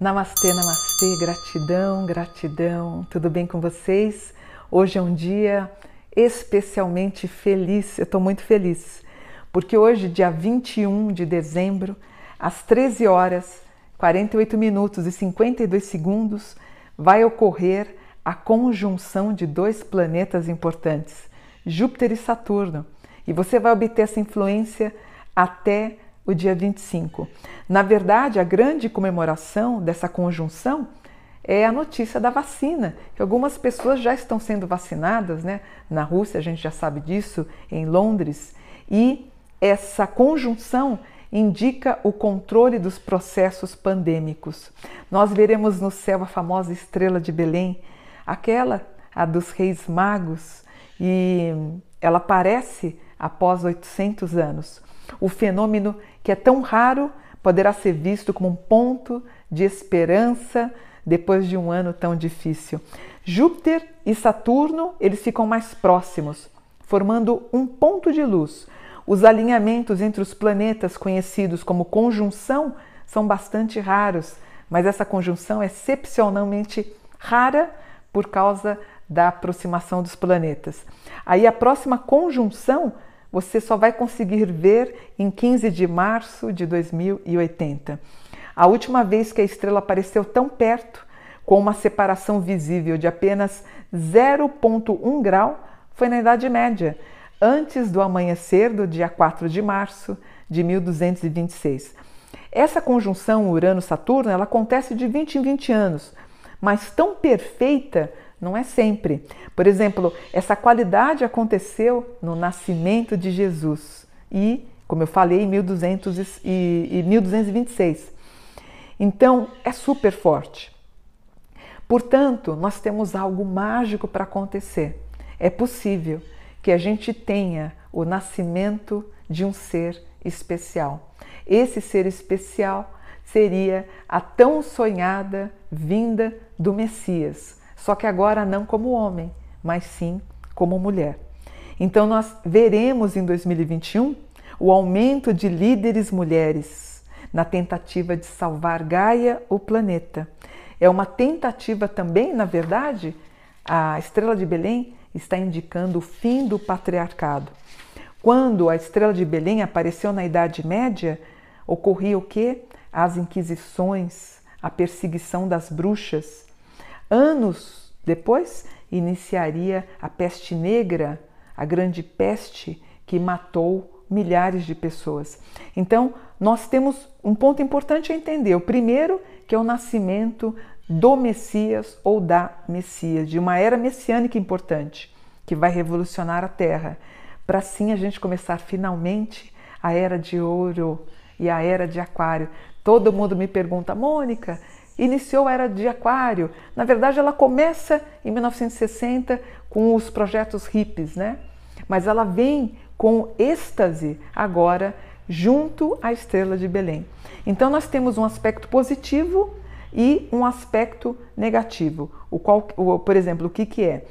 Namastê, namastê, gratidão, gratidão, tudo bem com vocês? Hoje é um dia especialmente feliz, eu estou muito feliz, porque hoje, dia 21 de dezembro, às 13 horas, 48 minutos e 52 segundos, vai ocorrer a conjunção de dois planetas importantes, Júpiter e Saturno, e você vai obter essa influência até o dia 25. Na verdade, a grande comemoração dessa conjunção é a notícia da vacina, que algumas pessoas já estão sendo vacinadas, né? Na Rússia, a gente já sabe disso, em Londres, e essa conjunção indica o controle dos processos pandêmicos. Nós veremos no céu a famosa estrela de Belém, aquela a dos reis magos, e ela aparece após 800 anos. O fenômeno que é tão raro poderá ser visto como um ponto de esperança depois de um ano tão difícil. Júpiter e Saturno, eles ficam mais próximos, formando um ponto de luz. Os alinhamentos entre os planetas conhecidos como conjunção são bastante raros, mas essa conjunção é excepcionalmente rara por causa da aproximação dos planetas. Aí a próxima conjunção você só vai conseguir ver em 15 de março de 2080. A última vez que a estrela apareceu tão perto, com uma separação visível de apenas 0,1 grau, foi na Idade Média, antes do amanhecer do dia 4 de março de 1226. Essa conjunção Urano-Saturno ela acontece de 20 em 20 anos, mas tão perfeita não é sempre. Por exemplo, essa qualidade aconteceu no nascimento de Jesus e, como eu falei, em 1200 e, e 1226. Então, é super forte. Portanto, nós temos algo mágico para acontecer. É possível que a gente tenha o nascimento de um ser especial. Esse ser especial seria a tão sonhada vinda do Messias, só que agora não como homem, mas sim como mulher. Então nós veremos em 2021 o aumento de líderes mulheres na tentativa de salvar Gaia, o planeta. É uma tentativa também, na verdade, a estrela de Belém está indicando o fim do patriarcado. Quando a estrela de Belém apareceu na Idade Média, ocorria o que? As inquisições, a perseguição das bruxas, Anos depois, iniciaria a peste negra, a grande peste que matou milhares de pessoas. Então, nós temos um ponto importante a entender. O primeiro, que é o nascimento do Messias ou da Messias, de uma era messiânica importante, que vai revolucionar a Terra, para assim a gente começar finalmente a era de ouro e a era de aquário. Todo mundo me pergunta, Mônica, iniciou a era de Aquário. Na verdade, ela começa em 1960 com os projetos hippies, né? Mas ela vem com êxtase agora junto à estrela de Belém. Então nós temos um aspecto positivo e um aspecto negativo. O qual, o, por exemplo, o que, que é?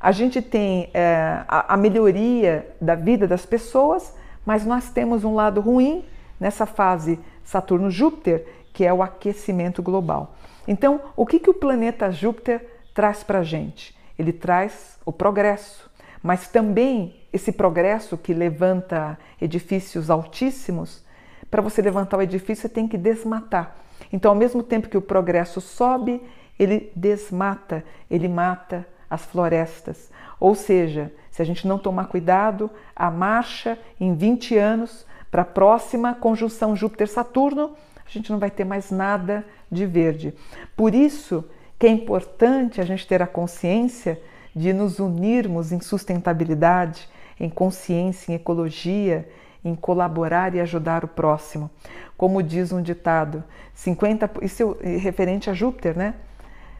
A gente tem é, a, a melhoria da vida das pessoas, mas nós temos um lado ruim nessa fase Saturno-Júpiter, que é o aquecimento global. Então, o que, que o planeta Júpiter traz para a gente? Ele traz o progresso, mas também esse progresso que levanta edifícios altíssimos. Para você levantar o edifício, você tem que desmatar. Então, ao mesmo tempo que o progresso sobe, ele desmata, ele mata as florestas. Ou seja, se a gente não tomar cuidado, a marcha em 20 anos para a próxima conjunção Júpiter-Saturno a gente não vai ter mais nada de verde. Por isso que é importante a gente ter a consciência de nos unirmos em sustentabilidade, em consciência, em ecologia, em colaborar e ajudar o próximo. Como diz um ditado, 50, isso é referente a Júpiter, né?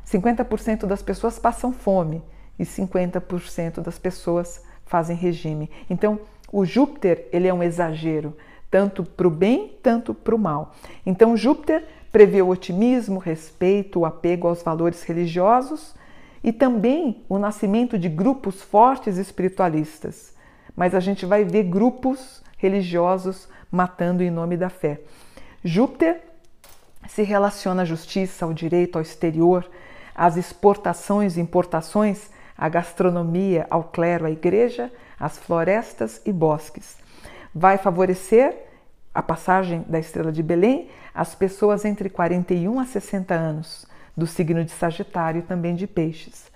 50% das pessoas passam fome e 50% das pessoas fazem regime. Então, o Júpiter, ele é um exagero tanto para o bem, tanto para o mal. Então, Júpiter prevê o otimismo, respeito, o apego aos valores religiosos e também o nascimento de grupos fortes espiritualistas. Mas a gente vai ver grupos religiosos matando em nome da fé. Júpiter se relaciona à justiça, ao direito, ao exterior, às exportações e importações, à gastronomia, ao clero, à igreja, às florestas e bosques. Vai favorecer a passagem da estrela de Belém às pessoas entre 41 a 60 anos, do signo de Sagitário e também de Peixes.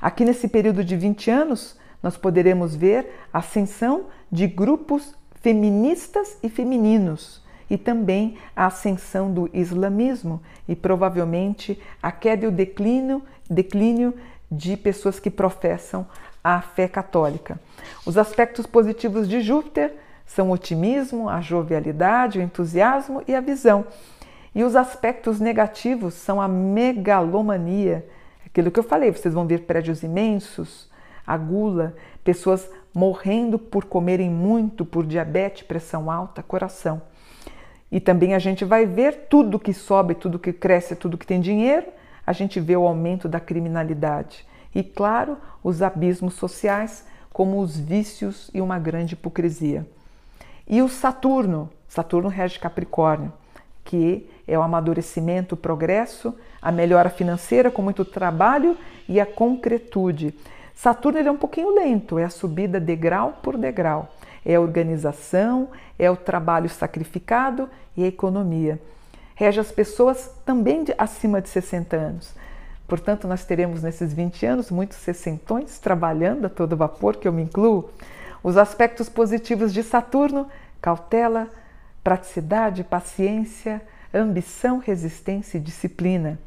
Aqui nesse período de 20 anos, nós poderemos ver a ascensão de grupos feministas e femininos e também a ascensão do islamismo e provavelmente a queda e o declínio, declínio de pessoas que professam a fé católica. Os aspectos positivos de Júpiter são o otimismo, a jovialidade, o entusiasmo e a visão. E os aspectos negativos são a megalomania, aquilo que eu falei, vocês vão ver prédios imensos, a gula, pessoas morrendo por comerem muito, por diabetes, pressão alta, coração. E também a gente vai ver tudo que sobe, tudo que cresce, tudo que tem dinheiro, a gente vê o aumento da criminalidade. E, claro, os abismos sociais, como os vícios e uma grande hipocrisia. E o Saturno, Saturno rege Capricórnio, que é o amadurecimento, o progresso, a melhora financeira com muito trabalho e a concretude. Saturno ele é um pouquinho lento, é a subida degrau por degrau. É a organização, é o trabalho sacrificado e a economia. Rege as pessoas também de, acima de 60 anos. Portanto, nós teremos nesses 20 anos muitos sessentões trabalhando a todo vapor, que eu me incluo. Os aspectos positivos de Saturno: cautela, praticidade, paciência, ambição, resistência e disciplina.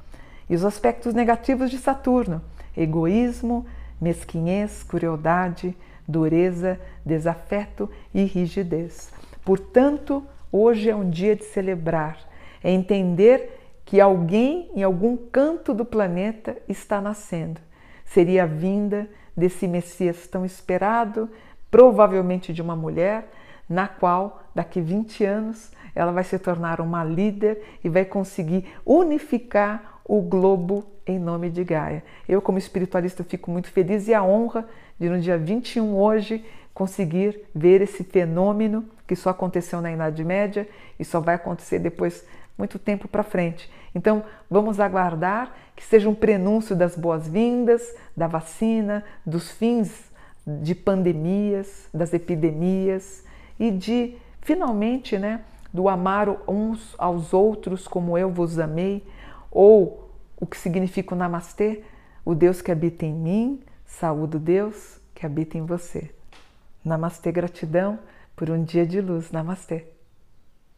E os aspectos negativos de Saturno: egoísmo, mesquinhez, crueldade, dureza, desafeto e rigidez. Portanto, hoje é um dia de celebrar, é entender que alguém em algum canto do planeta está nascendo. Seria a vinda desse Messias tão esperado, provavelmente de uma mulher, na qual daqui 20 anos ela vai se tornar uma líder e vai conseguir unificar o globo em nome de Gaia. Eu, como espiritualista, fico muito feliz e a honra de, no dia 21 hoje, conseguir ver esse fenômeno que só aconteceu na Idade Média e só vai acontecer depois muito tempo para frente. Então, vamos aguardar que seja um prenúncio das boas-vindas, da vacina, dos fins de pandemias, das epidemias e de finalmente, né, do amar uns aos outros como eu vos amei, ou o que significa o namastê, o Deus que habita em mim, saúdo Deus que habita em você. Namastê, gratidão por um dia de luz. Namastê.